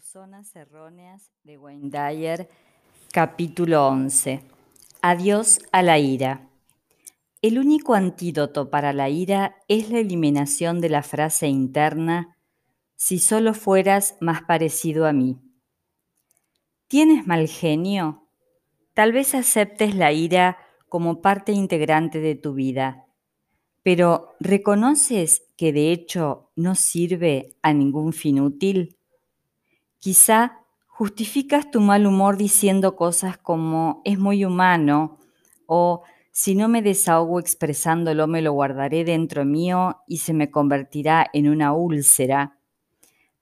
Zonas erróneas de Wayne Dyer, capítulo 11. Adiós a la ira. El único antídoto para la ira es la eliminación de la frase interna, si solo fueras más parecido a mí. ¿Tienes mal genio? Tal vez aceptes la ira como parte integrante de tu vida, pero ¿reconoces que de hecho no sirve a ningún fin útil? Quizá justificas tu mal humor diciendo cosas como es muy humano o si no me desahogo expresándolo me lo guardaré dentro mío y se me convertirá en una úlcera.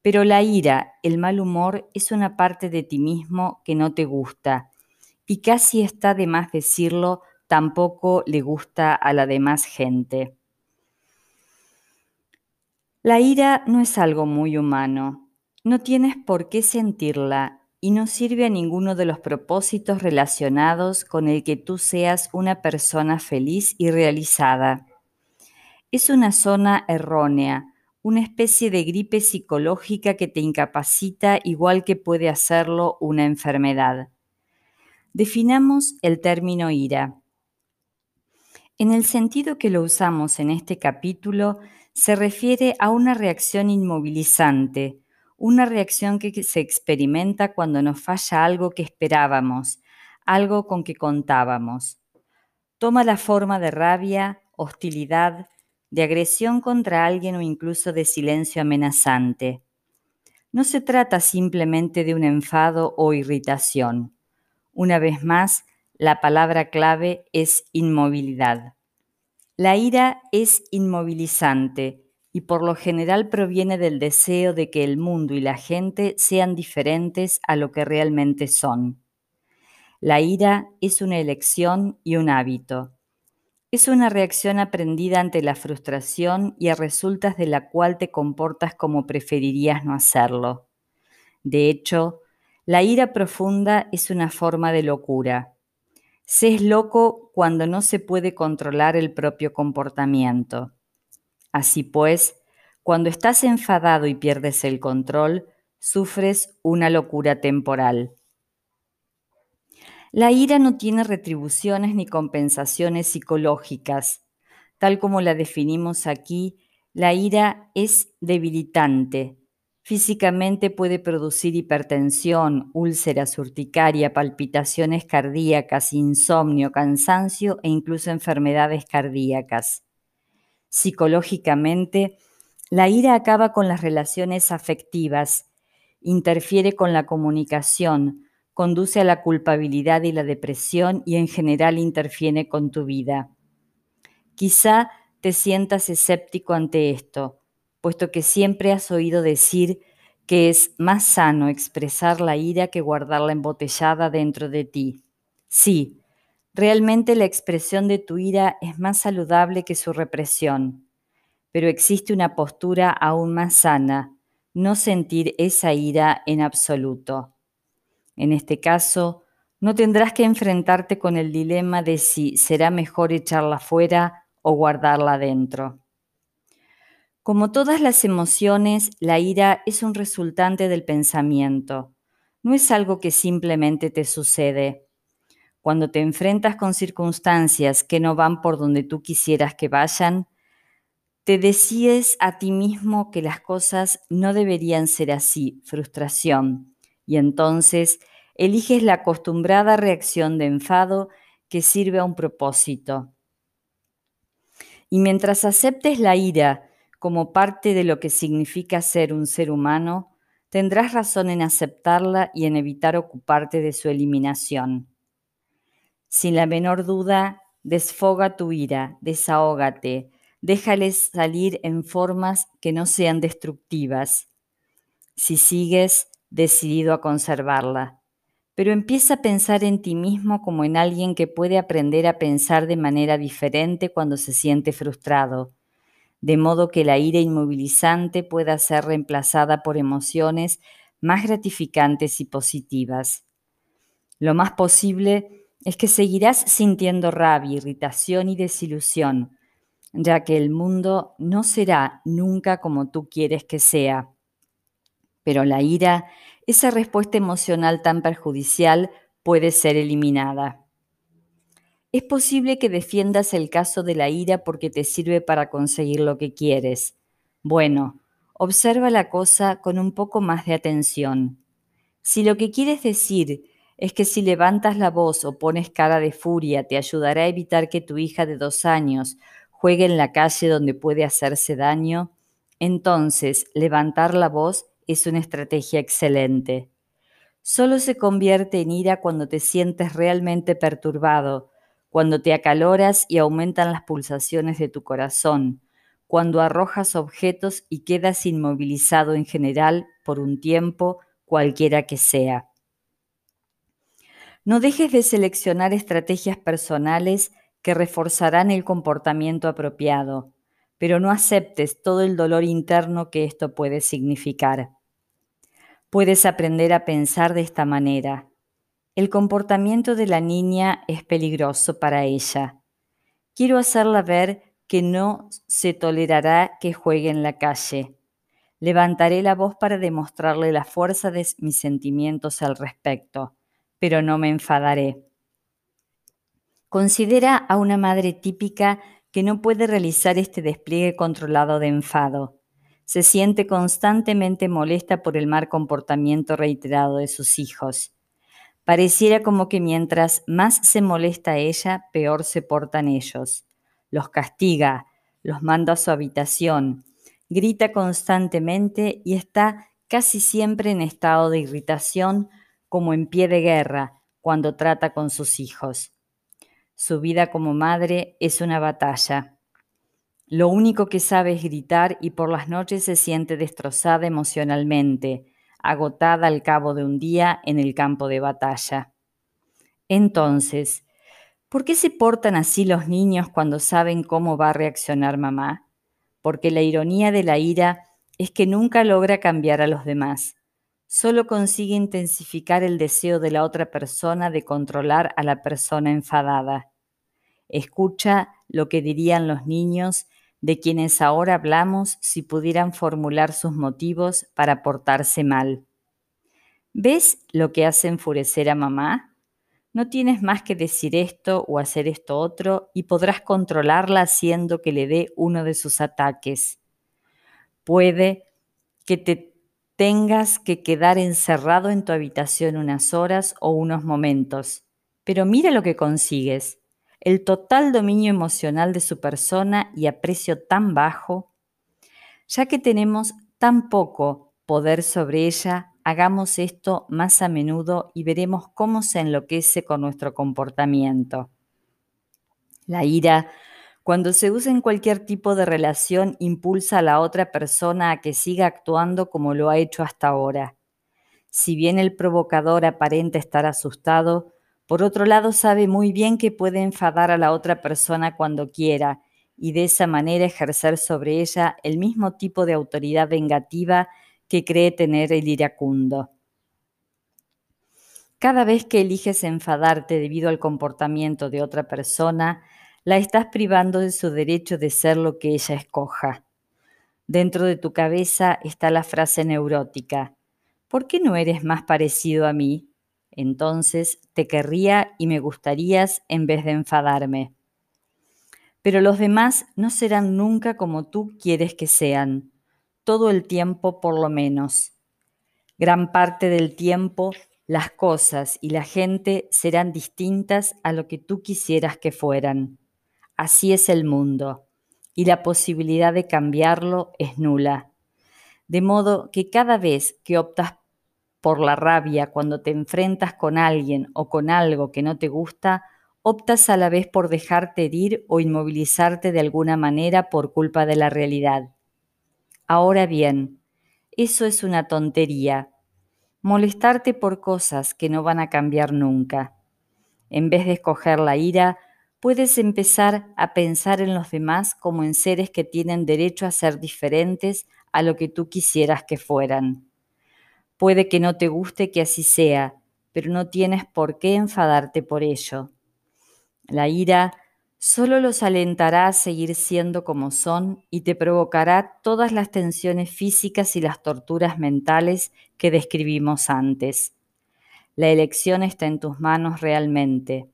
Pero la ira, el mal humor, es una parte de ti mismo que no te gusta y casi está de más decirlo, tampoco le gusta a la demás gente. La ira no es algo muy humano, no tienes por qué sentirla y no sirve a ninguno de los propósitos relacionados con el que tú seas una persona feliz y realizada. Es una zona errónea, una especie de gripe psicológica que te incapacita igual que puede hacerlo una enfermedad. Definamos el término ira. En el sentido que lo usamos en este capítulo, se refiere a una reacción inmovilizante, una reacción que se experimenta cuando nos falla algo que esperábamos, algo con que contábamos. Toma la forma de rabia, hostilidad, de agresión contra alguien o incluso de silencio amenazante. No se trata simplemente de un enfado o irritación. Una vez más, la palabra clave es inmovilidad. La ira es inmovilizante y por lo general proviene del deseo de que el mundo y la gente sean diferentes a lo que realmente son. La ira es una elección y un hábito. Es una reacción aprendida ante la frustración y a resultas de la cual te comportas como preferirías no hacerlo. De hecho, la ira profunda es una forma de locura. Se es loco cuando no se puede controlar el propio comportamiento. Así pues, cuando estás enfadado y pierdes el control, sufres una locura temporal. La ira no tiene retribuciones ni compensaciones psicológicas. Tal como la definimos aquí, la ira es debilitante. Físicamente puede producir hipertensión, úlceras urticaria, palpitaciones cardíacas, insomnio, cansancio e incluso enfermedades cardíacas psicológicamente, la ira acaba con las relaciones afectivas, interfiere con la comunicación, conduce a la culpabilidad y la depresión y en general interfiere con tu vida. Quizá te sientas escéptico ante esto, puesto que siempre has oído decir que es más sano expresar la ira que guardarla embotellada dentro de ti. Sí, Realmente la expresión de tu ira es más saludable que su represión, pero existe una postura aún más sana, no sentir esa ira en absoluto. En este caso, no tendrás que enfrentarte con el dilema de si será mejor echarla fuera o guardarla dentro. Como todas las emociones, la ira es un resultante del pensamiento. No es algo que simplemente te sucede cuando te enfrentas con circunstancias que no van por donde tú quisieras que vayan, te decides a ti mismo que las cosas no deberían ser así, frustración, y entonces eliges la acostumbrada reacción de enfado que sirve a un propósito. Y mientras aceptes la ira como parte de lo que significa ser un ser humano, tendrás razón en aceptarla y en evitar ocuparte de su eliminación. Sin la menor duda, desfoga tu ira, desahógate, déjales salir en formas que no sean destructivas, si sigues decidido a conservarla. Pero empieza a pensar en ti mismo como en alguien que puede aprender a pensar de manera diferente cuando se siente frustrado, de modo que la ira inmovilizante pueda ser reemplazada por emociones más gratificantes y positivas. Lo más posible es que seguirás sintiendo rabia, irritación y desilusión, ya que el mundo no será nunca como tú quieres que sea. Pero la ira esa respuesta emocional tan perjudicial puede ser eliminada. Es posible que defiendas el caso de la ira porque te sirve para conseguir lo que quieres. Bueno, observa la cosa con un poco más de atención. Si lo que quieres decir es que si levantas la voz o pones cara de furia te ayudará a evitar que tu hija de dos años juegue en la calle donde puede hacerse daño, entonces levantar la voz es una estrategia excelente. Solo se convierte en ira cuando te sientes realmente perturbado, cuando te acaloras y aumentan las pulsaciones de tu corazón, cuando arrojas objetos y quedas inmovilizado en general por un tiempo, cualquiera que sea. No dejes de seleccionar estrategias personales que reforzarán el comportamiento apropiado, pero no aceptes todo el dolor interno que esto puede significar. Puedes aprender a pensar de esta manera. El comportamiento de la niña es peligroso para ella. Quiero hacerla ver que no se tolerará que juegue en la calle. Levantaré la voz para demostrarle la fuerza de mis sentimientos al respecto, pero no me enfadaré. Considera a una madre típica que no puede realizar este despliegue controlado de enfado se siente constantemente molesta por el mal comportamiento reiterado de sus hijos. Pareciera como que mientras más se molesta ella, peor se portan ellos. Los castiga, los manda a su habitación, grita constantemente y está casi siempre en estado de irritación como en pie de guerra cuando trata con sus hijos. Su vida como madre es una batalla. Lo único que sabe es gritar y por las noches se siente destrozada emocionalmente, agotada al cabo de un día en el campo de batalla. Entonces, ¿por qué se portan así los niños cuando saben cómo va a reaccionar mamá? Porque la ironía de la ira es que nunca logra cambiar a los demás, solo consigue intensificar el deseo de la otra persona de controlar a la persona enfadada. Escucha lo que dirían los niños de quienes ahora hablamos si pudieran formular sus motivos para portarse mal. ¿Ves lo que hace enfurecer a mamá? No tienes más que decir esto o hacer esto otro y podrás controlarla haciendo que le dé uno de sus ataques. Puede que te tengas que quedar encerrado en tu habitación unas horas o unos momentos, pero mira lo que consigues. El total dominio emocional de su persona y a precio tan bajo, ya que tenemos tan poco poder sobre ella, hagamos esto más a menudo y veremos cómo se enloquece con nuestro comportamiento. La ira, cuando se usa en cualquier tipo de relación, impulsa a la otra persona a que siga actuando como lo ha hecho hasta ahora. Si bien el provocador aparenta estar asustado, por otro lado, sabe muy bien que puede enfadar a la otra persona cuando quiera y de esa manera ejercer sobre ella el mismo tipo de autoridad vengativa que cree tener el iracundo. Cada vez que eliges enfadarte debido al comportamiento de otra persona, la estás privando de su derecho de ser lo que ella escoja. Dentro de tu cabeza está la frase neurótica, ¿por qué no eres más parecido a mí? Entonces te querría y me gustarías en vez de enfadarme. Pero los demás no serán nunca como tú quieres que sean, todo el tiempo por lo menos. Gran parte del tiempo las cosas y la gente serán distintas a lo que tú quisieras que fueran. Así es el mundo, y la posibilidad de cambiarlo es nula. De modo que cada vez que optas por la rabia cuando te enfrentas con alguien o con algo que no te gusta, optas a la vez por dejarte herir o inmovilizarte de alguna manera por culpa de la realidad. Ahora bien, eso es una tontería. Molestarte por cosas que no van a cambiar nunca. En vez de escoger la ira, puedes empezar a pensar en los demás como en seres que tienen derecho a ser diferentes a lo que tú quisieras que fueran. Puede que no te guste que así sea, pero no tienes por qué enfadarte por ello. La ira solo los alentará a seguir siendo como son y te provocará todas las tensiones físicas y las torturas mentales que describimos antes. La elección está en tus manos realmente.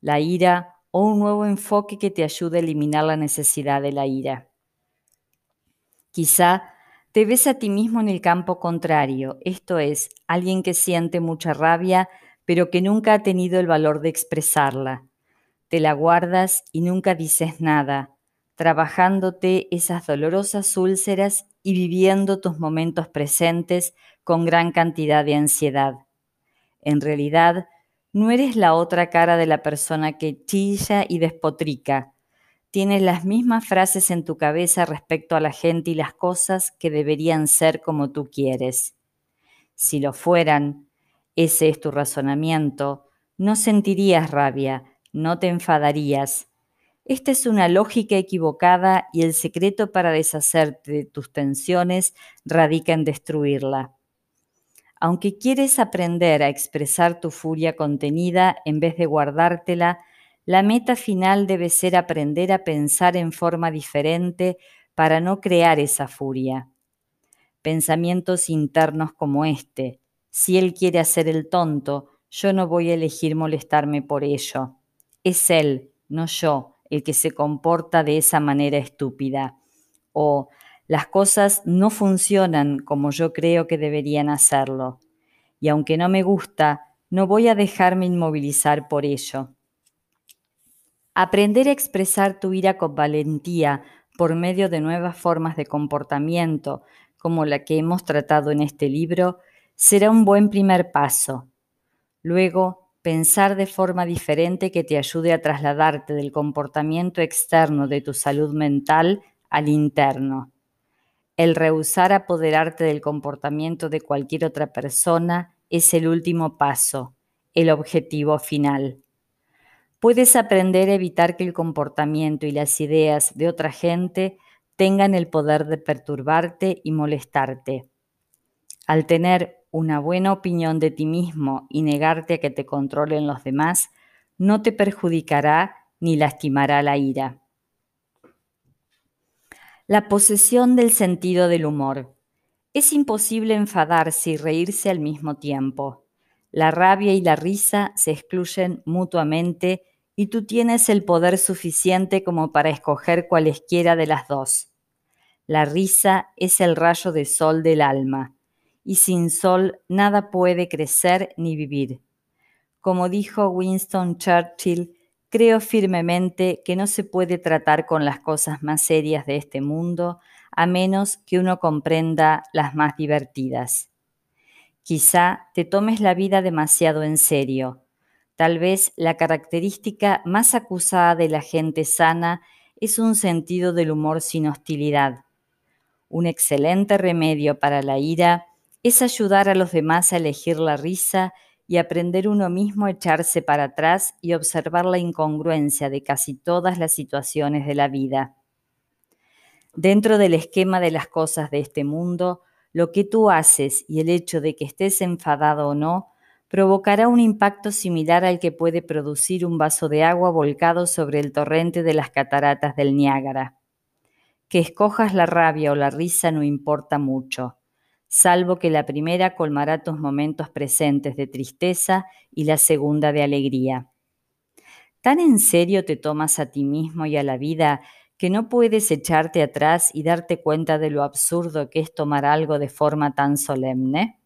La ira o un nuevo enfoque que te ayude a eliminar la necesidad de la ira. Quizá te ves a ti mismo en el campo contrario, esto es, alguien que siente mucha rabia, pero que nunca ha tenido el valor de expresarla te la guardas y nunca dices nada, trabajándote esas dolorosas úlceras y viviendo tus momentos presentes con gran cantidad de ansiedad. En realidad, no eres la otra cara de la persona que chilla y despotrica. Tienes las mismas frases en tu cabeza respecto a la gente y las cosas que deberían ser como tú quieres. Si lo fueran, ese es tu razonamiento, no sentirías rabia, no te enfadarías. Esta es una lógica equivocada y el secreto para deshacerte de tus tensiones radica en destruirla. Aunque quieres aprender a expresar tu furia contenida en vez de guardártela, la meta final debe ser aprender a pensar en forma diferente para no crear esa furia. Pensamientos internos como este, si él quiere hacer el tonto, yo no voy a elegir molestarme por ello. Es él, no yo, el que se comporta de esa manera estúpida. O las cosas no funcionan como yo creo que deberían hacerlo. Y aunque no me gusta, no voy a dejarme inmovilizar por ello. Aprender a expresar tu ira con valentía por medio de nuevas formas de comportamiento, como la que hemos tratado en este libro, será un buen primer paso. Luego, pensar de forma diferente que te ayude a trasladarte del comportamiento externo de tu salud mental al interno. El rehusar apoderarte del comportamiento de cualquier otra persona es el último paso, el objetivo final. Puedes aprender a evitar que el comportamiento y las ideas de otra gente tengan el poder de perturbarte y molestarte. Al tener una buena opinión de ti mismo y negarte a que te controlen los demás no te perjudicará ni lastimará la ira. La posesión del sentido del humor. Es imposible enfadarse y reírse al mismo tiempo. La rabia y la risa se excluyen mutuamente y tú tienes el poder suficiente como para escoger cualesquiera de las dos. La risa es el rayo de sol del alma y sin sol nada puede crecer ni vivir. Como dijo Winston Churchill, creo firmemente que no se puede tratar con las cosas más serias de este mundo a menos que uno comprenda las más divertidas. Quizá te tomes la vida demasiado en serio. Tal vez la característica más acusada de la gente sana es un sentido del humor sin hostilidad. Un excelente remedio para la ira es ayudar a los demás a elegir la risa y aprender uno mismo a echarse para atrás y observar la incongruencia de casi todas las situaciones de la vida. Dentro del esquema de las cosas de este mundo, lo que tú haces y el hecho de que estés enfadado o no provocará un impacto similar al que puede producir un vaso de agua volcado sobre el torrente de las cataratas del Niágara. Que escojas la rabia o la risa no importa mucho salvo que la primera colmará tus momentos presentes de tristeza y la segunda de alegría. ¿Tan en serio te tomas a ti mismo y a la vida que no puedes echarte atrás y darte cuenta de lo absurdo que es tomar algo de forma tan solemne?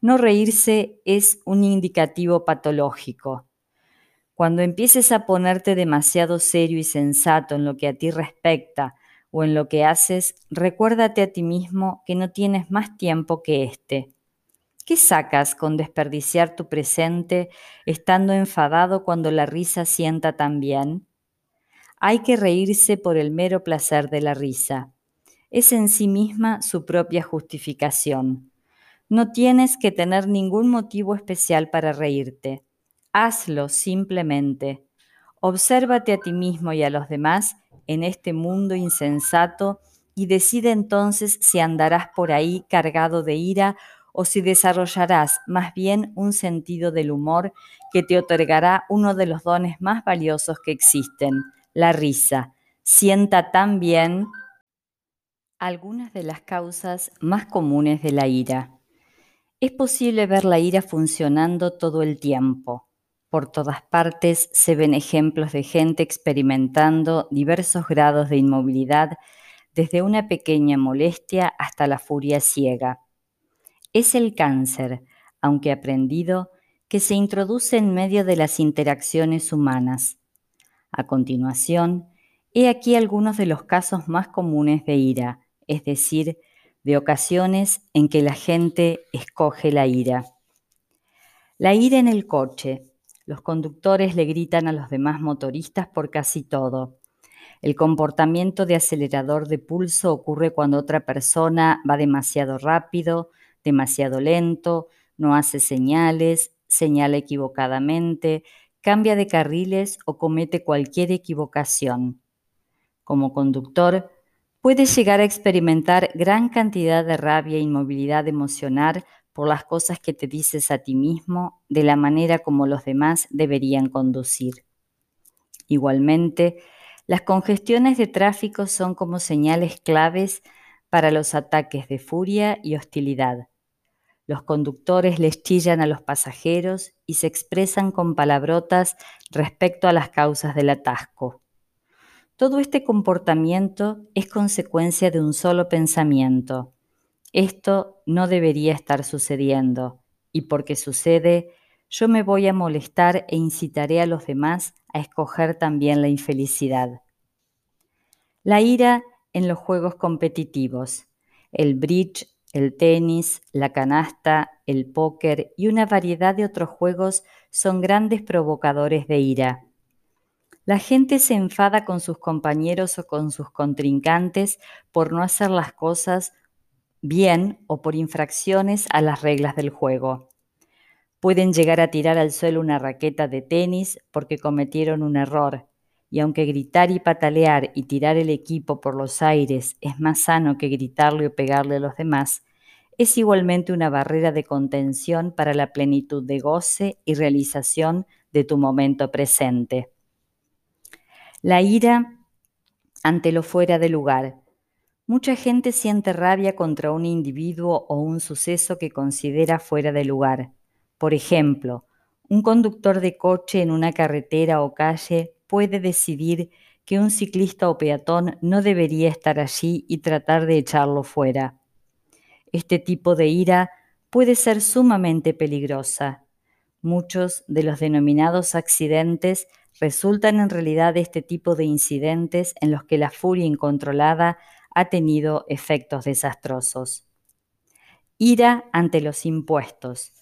No reírse es un indicativo patológico. Cuando empieces a ponerte demasiado serio y sensato en lo que a ti respecta, o en lo que haces, recuérdate a ti mismo que no tienes más tiempo que este. ¿Qué sacas con desperdiciar tu presente estando enfadado cuando la risa sienta tan bien? Hay que reírse por el mero placer de la risa. Es en sí misma su propia justificación. No tienes que tener ningún motivo especial para reírte. Hazlo simplemente. Obsérvate a ti mismo y a los demás en este mundo insensato y decide entonces si andarás por ahí cargado de ira o si desarrollarás más bien un sentido del humor que te otorgará uno de los dones más valiosos que existen, la risa. Sienta también algunas de las causas más comunes de la ira. Es posible ver la ira funcionando todo el tiempo. Por todas partes se ven ejemplos de gente experimentando diversos grados de inmovilidad, desde una pequeña molestia hasta la furia ciega. Es el cáncer, aunque aprendido, que se introduce en medio de las interacciones humanas. A continuación, he aquí algunos de los casos más comunes de ira, es decir, de ocasiones en que la gente escoge la ira. La ira en el coche. Los conductores le gritan a los demás motoristas por casi todo. El comportamiento de acelerador de pulso ocurre cuando otra persona va demasiado rápido, demasiado lento, no hace señales, señala equivocadamente, cambia de carriles o comete cualquier equivocación. Como conductor, puedes llegar a experimentar gran cantidad de rabia e inmovilidad emocional por las cosas que te dices a ti mismo de la manera como los demás deberían conducir. Igualmente, las congestiones de tráfico son como señales claves para los ataques de furia y hostilidad. Los conductores les chillan a los pasajeros y se expresan con palabrotas respecto a las causas del atasco. Todo este comportamiento es consecuencia de un solo pensamiento. Esto no debería estar sucediendo, y porque sucede, yo me voy a molestar e incitaré a los demás a escoger también la infelicidad. La ira en los juegos competitivos. El bridge el tenis, la canasta, el póker y una variedad de otros juegos son grandes provocadores de ira. La gente se enfada con sus compañeros o con sus contrincantes por no hacer las cosas bien o por infracciones a las reglas del juego. Pueden llegar a tirar al suelo una raqueta de tenis porque cometieron un error, y aunque gritar y patalear y tirar el equipo por los aires es más sano que gritarle o pegarle a los demás, es igualmente una barrera de contención para la plenitud de goce y realización de tu momento presente. La ira ante lo fuera de lugar. Mucha gente siente rabia contra un individuo o un suceso que considera fuera de lugar. Por ejemplo, un conductor de coche en una carretera o calle puede decidir que un ciclista o peatón no debería estar allí y tratar de echarlo fuera. Este tipo de ira puede ser sumamente peligrosa. Muchos de los denominados accidentes resultan en realidad de este tipo de incidentes en los que la furia incontrolada ha tenido efectos desastrosos. Ira ante los impuestos.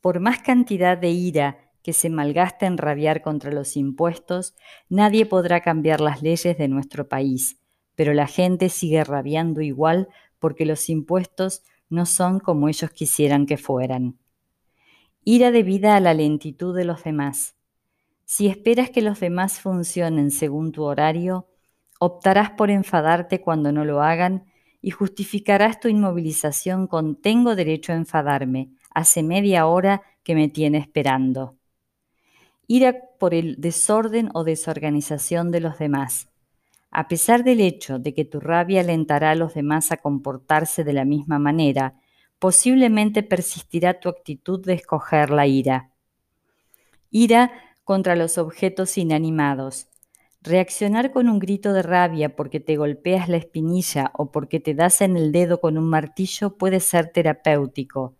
Por más cantidad de ira que se malgasta en rabiar contra los impuestos, nadie podrá cambiar las leyes de nuestro país, pero la gente sigue rabiando igual porque los impuestos no son como ellos quisieran que fueran. Ira debida a la lentitud de los demás. Si esperas que los demás funcionen según tu horario, optarás por enfadarte cuando no lo hagan y justificarás tu inmovilización con tengo derecho a enfadarme, hace media hora que me tiene esperando ira por el desorden o desorganización de los demás. A pesar del hecho de que tu rabia alentará a los demás a comportarse de la misma manera, posiblemente persistirá tu actitud de escoger la ira. Ira contra los objetos inanimados. Reaccionar con un grito de rabia porque te golpeas la espinilla o porque te das en el dedo con un martillo puede ser terapéutico,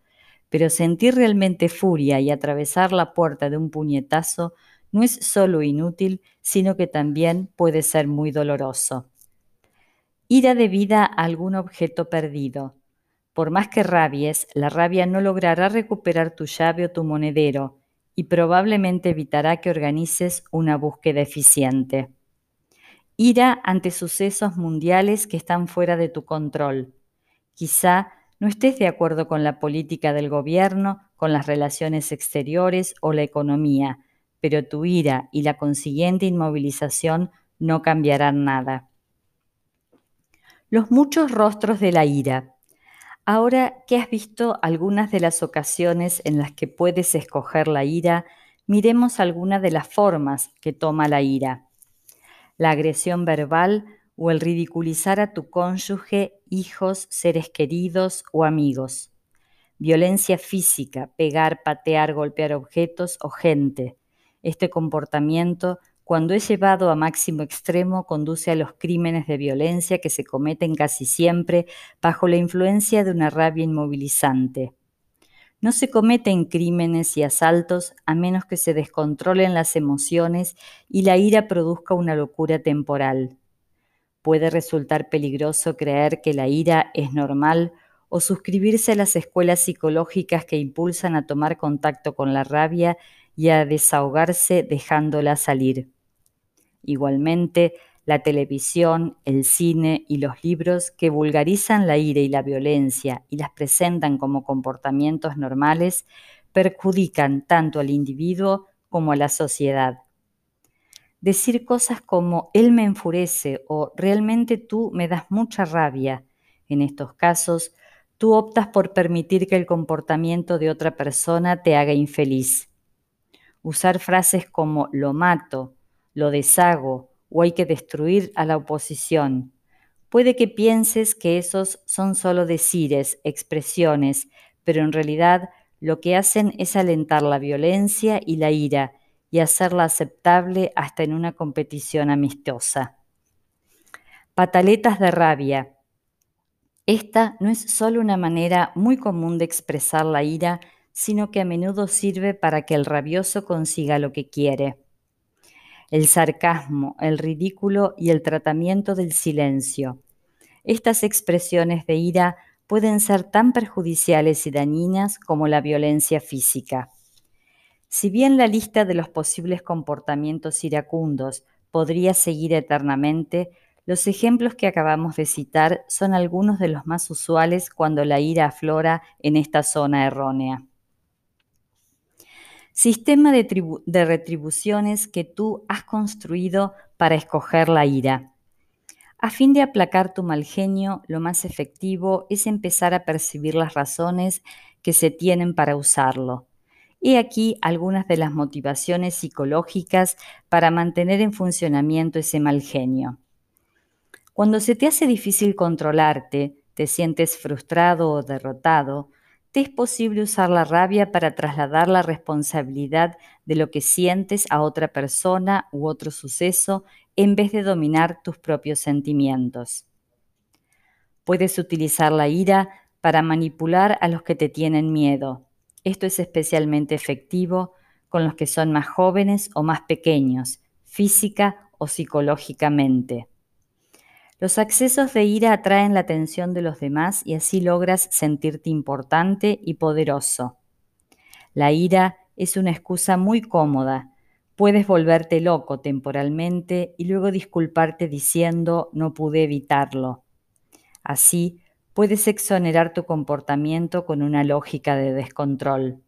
pero sentir realmente furia y atravesar la puerta de un puñetazo no es solo inútil, sino que también puede ser muy doloroso. Ira debida a algún objeto perdido. Por más que rabies, la rabia no logrará recuperar tu llave o tu monedero y probablemente evitará que organices una búsqueda eficiente. Ira ante sucesos mundiales que están fuera de tu control. Quizá no estés de acuerdo con la política del gobierno, con las relaciones exteriores o la economía, pero tu ira y la consiguiente inmovilización no cambiarán nada. Los muchos rostros de la ira. Ahora que has visto algunas de las ocasiones en las que puedes escoger la ira, miremos algunas de las formas que toma la ira. La agresión verbal o el ridiculizar a tu cónyuge, hijos, seres queridos o amigos. Violencia física, pegar, patear, golpear objetos o gente. Este comportamiento, cuando es llevado a máximo extremo, conduce a los crímenes de violencia que se cometen casi siempre bajo la influencia de una rabia inmovilizante. No se cometen crímenes y asaltos a menos que se descontrolen las emociones y la ira produzca una locura temporal. Puede resultar peligroso creer que la ira es normal o suscribirse a las escuelas psicológicas que impulsan a tomar contacto con la rabia y a desahogarse dejándola salir. Igualmente, la televisión, el cine y los libros que vulgarizan la ira y la violencia y las presentan como comportamientos normales perjudican tanto al individuo como a la sociedad. Decir cosas como él me enfurece o realmente tú me das mucha rabia, en estos casos, tú optas por permitir que el comportamiento de otra persona te haga infeliz. Usar frases como lo mato, lo deshago o hay que destruir a la oposición. Puede que pienses que esos son solo decires, expresiones, pero en realidad lo que hacen es alentar la violencia y la ira y hacerla aceptable hasta en una competición amistosa. Pataletas de rabia. Esta no es solo una manera muy común de expresar la ira, sino que a menudo sirve para que el rabioso consiga lo que quiere el sarcasmo, el ridículo y el tratamiento del silencio. Estas expresiones de ira pueden ser tan perjudiciales y dañinas como la violencia física. Si bien la lista de los posibles comportamientos iracundos podría seguir eternamente, los ejemplos que acabamos de citar son algunos de los más usuales cuando la ira aflora en esta zona errónea. Sistema de, retribuciones que tú has construido para escoger la ira. A fin de aplacar tu mal genio, lo más efectivo es empezar a percibir las razones que se tienen para usarlo. He aquí algunas de las motivaciones psicológicas para mantener en funcionamiento ese mal genio. Cuando se te hace difícil controlarte, te sientes frustrado o derrotado, es posible usar la rabia para trasladar la responsabilidad de lo que sientes a otra persona u otro suceso en vez de dominar tus propios sentimientos. Puedes utilizar la ira para manipular a los que te tienen miedo. Esto es especialmente efectivo con los que son más jóvenes o más pequeños, física o psicológicamente. Los accesos de ira atraen la atención de los demás y así logras sentirte importante y poderoso. La ira es una excusa muy cómoda. Puedes volverte loco temporalmente y luego disculparte diciendo no pude evitarlo. Así, puedes exonerar tu comportamiento con una lógica de descontrol.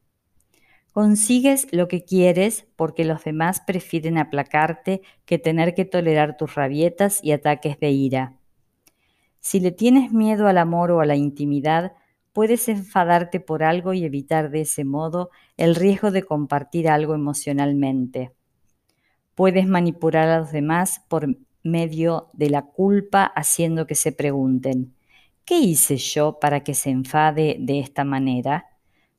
Consigues lo que quieres porque los demás prefieren aplacarte que tener que tolerar tus rabietas y ataques de ira. Si le tienes miedo al amor o a la intimidad, puedes enfadarte por algo y evitar de ese modo el riesgo de compartir algo emocionalmente. Puedes manipular a los demás por medio de la culpa haciendo que se pregunten, ¿qué hice yo para que se enfade de esta manera?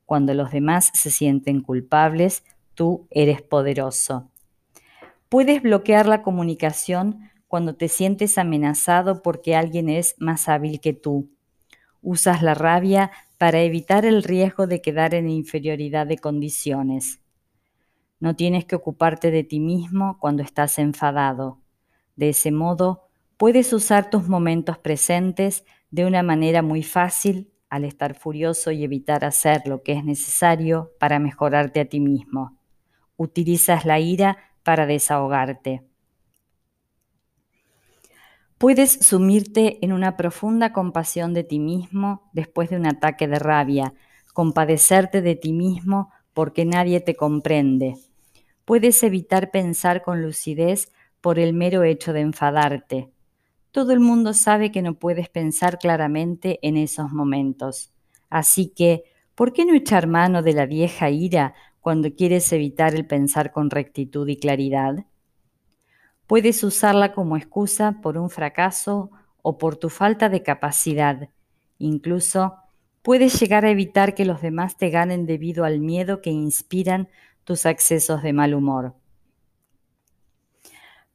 Cuando los demás se sienten culpables, tú eres poderoso. Puedes bloquear la comunicación cuando te sientes amenazado porque alguien es más hábil que tú. Usas la rabia para evitar el riesgo de quedar en inferioridad de condiciones. No tienes que ocuparte de ti mismo cuando estás enfadado. De ese modo, puedes usar tus momentos presentes de una manera muy fácil al estar furioso y evitar hacer lo que es necesario para mejorarte a ti mismo. Utilizas la ira para desahogarte. Puedes sumirte en una profunda compasión de ti mismo después de un ataque de rabia, compadecerte de ti mismo porque nadie te comprende. Puedes evitar pensar con lucidez por el mero hecho de enfadarte. Todo el mundo sabe que no puedes pensar claramente en esos momentos. Así que, ¿por qué no echar mano de la vieja ira cuando quieres evitar el pensar con rectitud y claridad? Puedes usarla como excusa por un fracaso o por tu falta de capacidad. Incluso puedes llegar a evitar que los demás te ganen debido al miedo que inspiran tus accesos de mal humor.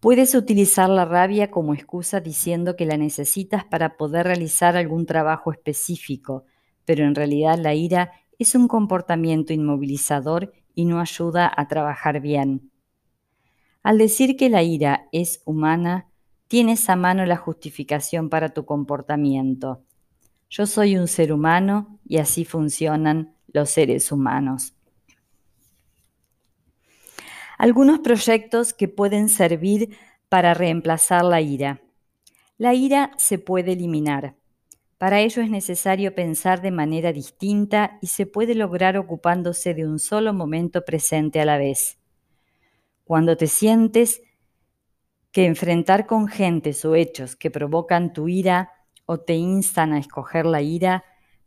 Puedes utilizar la rabia como excusa diciendo que la necesitas para poder realizar algún trabajo específico, pero en realidad la ira es un comportamiento inmovilizador y no ayuda a trabajar bien. Al decir que la ira es humana, tienes a mano la justificación para tu comportamiento. Yo soy un ser humano y así funcionan los seres humanos algunos proyectos que pueden servir para reemplazar la ira. La ira se puede eliminar. Para ello es necesario pensar de manera distinta y se puede lograr ocupándose de un solo momento presente a la vez. Cuando te sientes que enfrentar con gentes o hechos que provocan tu ira o te instan a escoger la ira,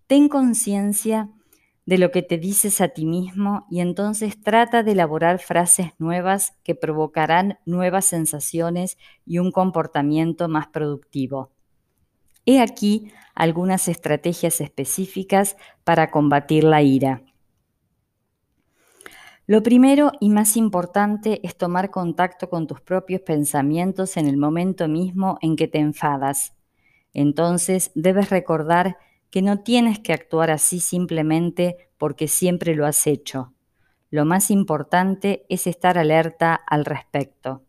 ten conciencia de lo que te dices a ti mismo y entonces trata de elaborar frases nuevas que provocarán nuevas sensaciones y un comportamiento más productivo. He aquí algunas estrategias específicas para combatir la ira. Lo primero y más importante es tomar contacto con tus propios pensamientos en el momento mismo en que te enfadas. Entonces debes recordar que no tienes que actuar así simplemente porque siempre lo has hecho. Lo más importante es estar alerta al respecto.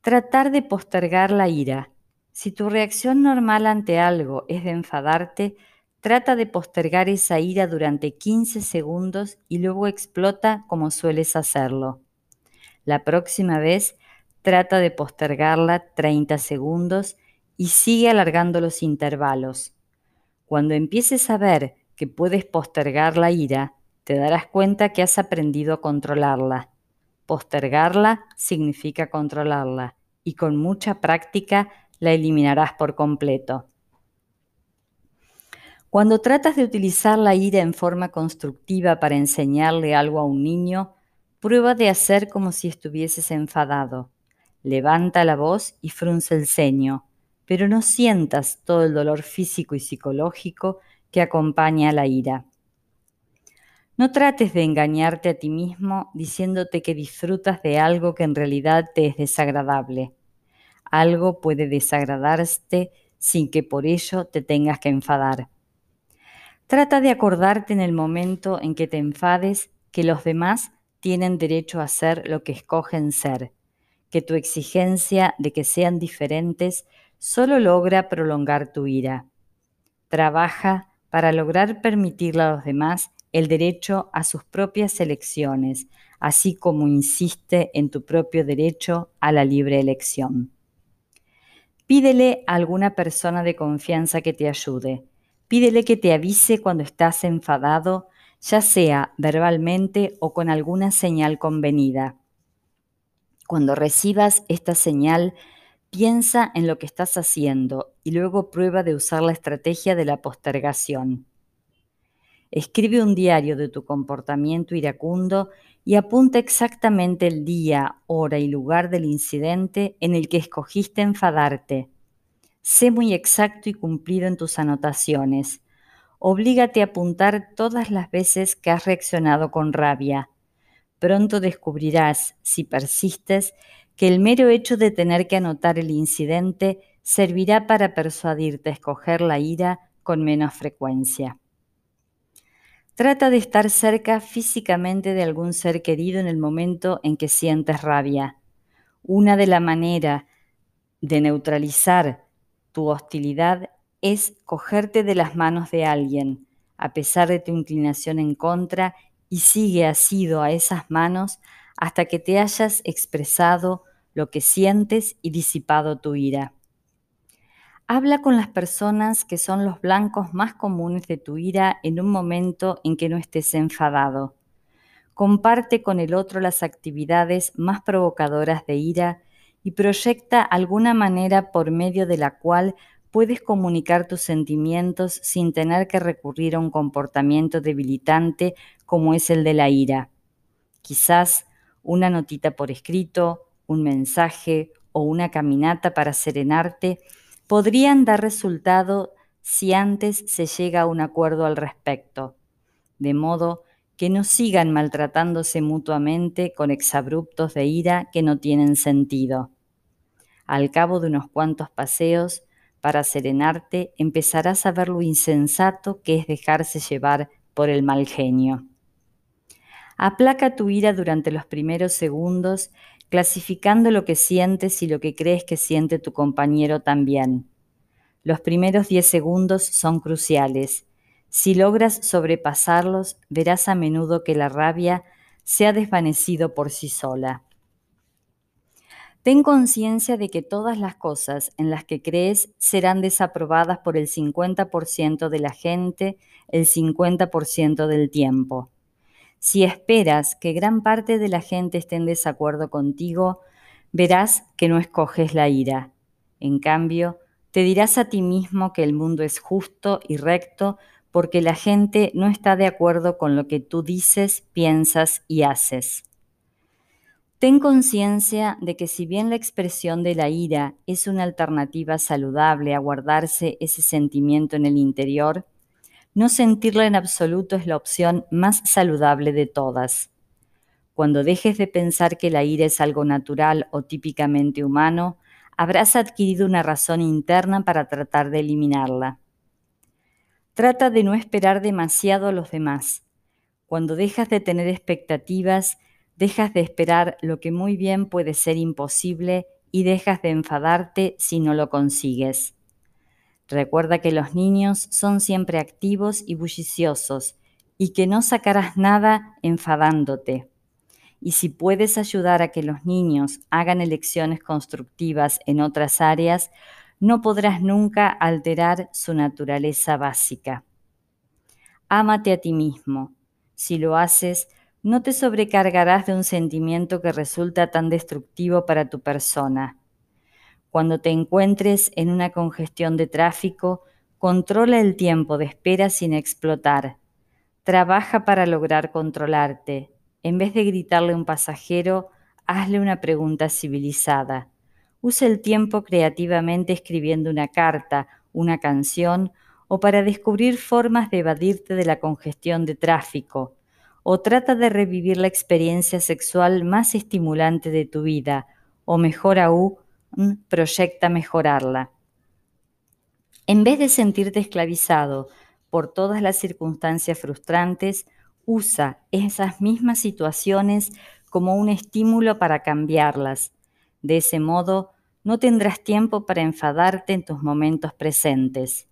Tratar de postergar la ira. Si tu reacción normal ante algo es de enfadarte, trata de postergar esa ira durante 15 segundos y luego explota como sueles hacerlo. La próxima vez, trata de postergarla 30 segundos y sigue alargando los intervalos. Cuando empieces a ver que puedes postergar la ira, te darás cuenta que has aprendido a controlarla. Postergarla significa controlarla y con mucha práctica la eliminarás por completo. Cuando tratas de utilizar la ira en forma constructiva para enseñarle algo a un niño, prueba de hacer como si estuvieses enfadado. Levanta la voz y frunce el ceño pero no sientas todo el dolor físico y psicológico que acompaña a la ira. No trates de engañarte a ti mismo diciéndote que disfrutas de algo que en realidad te es desagradable. Algo puede desagradarte sin que por ello te tengas que enfadar. Trata de acordarte en el momento en que te enfades que los demás tienen derecho a ser lo que escogen ser, que tu exigencia de que sean diferentes solo logra prolongar tu ira. Trabaja para lograr permitirle a los demás el derecho a sus propias elecciones, así como insiste en tu propio derecho a la libre elección. Pídele a alguna persona de confianza que te ayude. Pídele que te avise cuando estás enfadado, ya sea verbalmente o con alguna señal convenida. Cuando recibas esta señal, Piensa en lo que estás haciendo y luego prueba de usar la estrategia de la postergación. Escribe un diario de tu comportamiento iracundo y apunta exactamente el día, hora y lugar del incidente en el que escogiste enfadarte. Sé muy exacto y cumplido en tus anotaciones. Oblígate a apuntar todas las veces que has reaccionado con rabia. Pronto descubrirás, si persistes, que el mero hecho de tener que anotar el incidente servirá para persuadirte a escoger la ira con menos frecuencia. Trata de estar cerca físicamente de algún ser querido en el momento en que sientes rabia. Una de las maneras de neutralizar tu hostilidad es cogerte de las manos de alguien, a pesar de tu inclinación en contra, y sigue asido a esas manos hasta que te hayas expresado lo que sientes y disipado tu ira. Habla con las personas que son los blancos más comunes de tu ira en un momento en que no estés enfadado. Comparte con el otro las actividades más provocadoras de ira y proyecta alguna manera por medio de la cual puedes comunicar tus sentimientos sin tener que recurrir a un comportamiento debilitante como es el de la ira. Quizás una notita por escrito, un mensaje o una caminata para serenarte podrían dar resultado si antes se llega a un acuerdo al respecto, de modo que no sigan maltratándose mutuamente con exabruptos de ira que no tienen sentido. Al cabo de unos cuantos paseos, para serenarte, empezarás a ver lo insensato que es dejarse llevar por el mal genio. Aplaca tu ira durante los primeros segundos, clasificando lo que sientes y lo que crees que siente tu compañero también. Los primeros 10 segundos son cruciales. Si logras sobrepasarlos, verás a menudo que la rabia se ha desvanecido por sí sola. Ten conciencia de que todas las cosas en las que crees serán desaprobadas por el 50% de la gente el 50% del tiempo. Si esperas que gran parte de la gente esté en desacuerdo contigo, verás que no escoges la ira. En cambio, te dirás a ti mismo que el mundo es justo y recto porque la gente no está de acuerdo con lo que tú dices, piensas y haces. Ten conciencia de que si bien la expresión de la ira es una alternativa saludable a guardarse ese sentimiento en el interior, no sentirla en absoluto es la opción más saludable de todas. Cuando dejes de pensar que la ira es algo natural o típicamente humano, habrás adquirido una razón interna para tratar de eliminarla. Trata de no esperar demasiado a los demás. Cuando dejas de tener expectativas, dejas de esperar lo que muy bien puede ser imposible y dejas de enfadarte si no lo consigues. Recuerda que los niños son siempre activos y bulliciosos y que no sacarás nada enfadándote. Y si puedes ayudar a que los niños hagan elecciones constructivas en otras áreas, no podrás nunca alterar su naturaleza básica. Ámate a ti mismo. Si lo haces, no te sobrecargarás de un sentimiento que resulta tan destructivo para tu persona. Cuando te encuentres en una congestión de tráfico, controla el tiempo de espera sin explotar. Trabaja para lograr controlarte. En vez de gritarle a un pasajero, hazle una pregunta civilizada. Usa el tiempo creativamente escribiendo una carta, una canción o para descubrir formas de evadirte de la congestión de tráfico o trata de revivir la experiencia sexual más estimulante de tu vida, o mejor aún, proyecta mejorarla. En vez de sentirte esclavizado por todas las circunstancias frustrantes, usa esas mismas situaciones como un estímulo para cambiarlas. De ese modo, no tendrás tiempo para enfadarte en tus momentos presentes.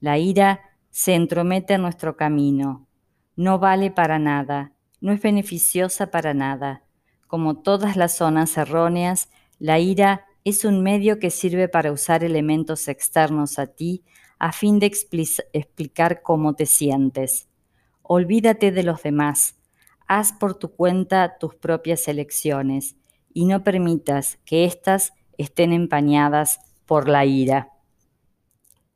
La ira se entromete en nuestro camino, no vale para nada, no es beneficiosa para nada. Como todas las zonas erróneas, la ira es un medio que sirve para usar elementos externos a ti a fin de explicar cómo te sientes. Olvídate de los demás, haz por tu cuenta tus propias elecciones y no permitas que éstas estén empañadas por la ira.